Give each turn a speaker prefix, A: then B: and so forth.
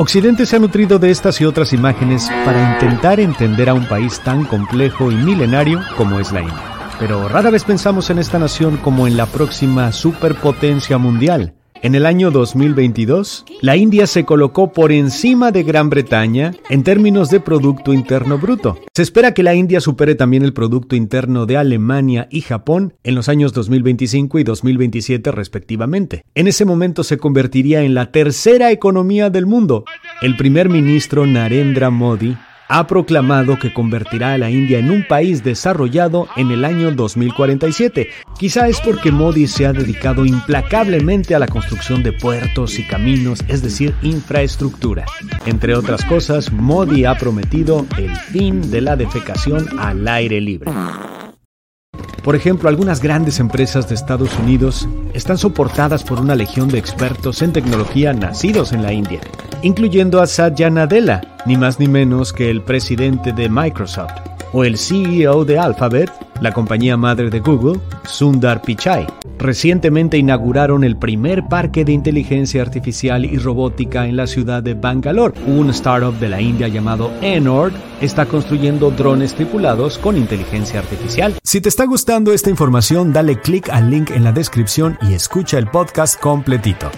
A: Occidente se ha nutrido de estas y otras imágenes para intentar entender a un país tan complejo y milenario como es la India. Pero rara vez pensamos en esta nación como en la próxima superpotencia mundial, en el año 2022, la India se colocó por encima de Gran Bretaña en términos de Producto Interno Bruto. Se espera que la India supere también el Producto Interno de Alemania y Japón en los años 2025 y 2027 respectivamente. En ese momento se convertiría en la tercera economía del mundo. El primer ministro Narendra Modi ha proclamado que convertirá a la India en un país desarrollado en el año 2047. Quizá es porque Modi se ha dedicado implacablemente a la construcción de puertos y caminos, es decir, infraestructura. Entre otras cosas, Modi ha prometido el fin de la defecación al aire libre. Por ejemplo, algunas grandes empresas de Estados Unidos están soportadas por una legión de expertos en tecnología nacidos en la India, incluyendo a Satya Nadella, ni más ni menos que el presidente de Microsoft, o el CEO de Alphabet, la compañía madre de Google, Sundar Pichai. Recientemente inauguraron el primer parque de inteligencia artificial y robótica en la ciudad de Bangalore. Un startup de la India llamado Enord está construyendo drones tripulados con inteligencia artificial. Si te está gustando esta información, dale clic al link en la descripción y escucha el podcast completito.